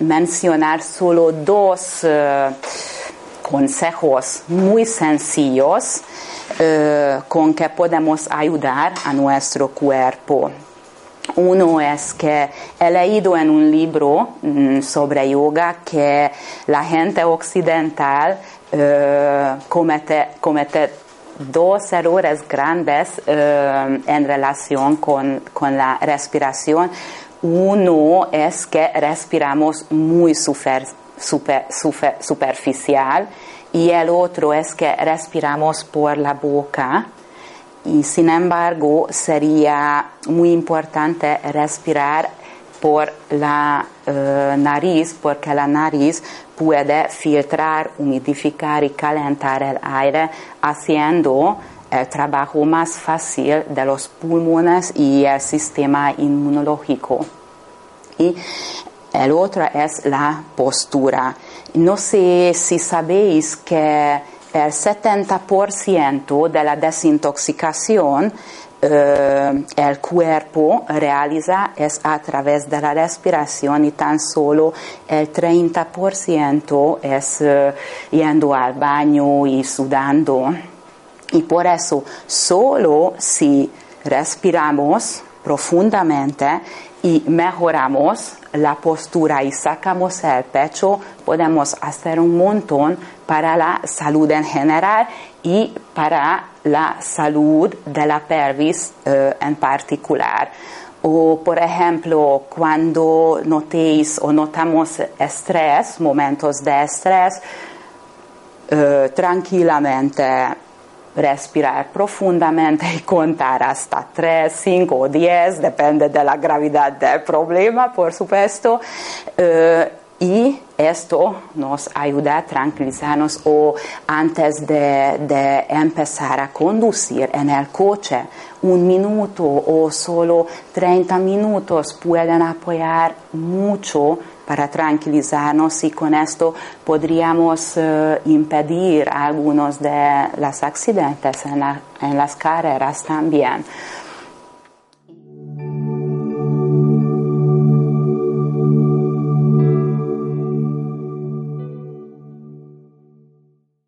mencionar solo dos uh, consejos muy sencillos uh, con que podemos ayudar a nuestro cuerpo. Uno es que he leído en un libro mm, sobre yoga que la gente occidental comete, comete dos errores grandes en relación con, con la respiración. Uno es que respiramos muy super, super, super, superficial y el otro es que respiramos por la boca y sin embargo sería muy importante respirar por la uh, nariz porque la nariz puede filtrar, humidificar y calentar el aire haciendo el trabajo más fácil de los pulmones y el sistema inmunológico. Y el otro es la postura. No sé si sabéis que el 70% de la desintoxicación eh, el cuerpo realiza es a través de la respiración y tan solo el 30% es eh, yendo al baño y sudando. Y por eso, solo si respiramos profundamente y mejoramos la postura y sacamos el pecho, podemos hacer un montón para la salud en general y para la salud de la pelvis eh, en particular. O, por ejemplo, cuando notéis o notamos estrés, momentos de estrés, eh, tranquilamente respirar profundamente y contar hasta 3, 5 o 10, depende de la gravedad del problema, por supuesto. Eh, y esto nos ayuda a tranquilizarnos o antes de, de, empezar a conducir en el coche, un minuto o solo 30 minutos pueden apoyar mucho para tranquilizarnos y con esto podríamos uh, impedir algunos de los accidentes en las carreras también.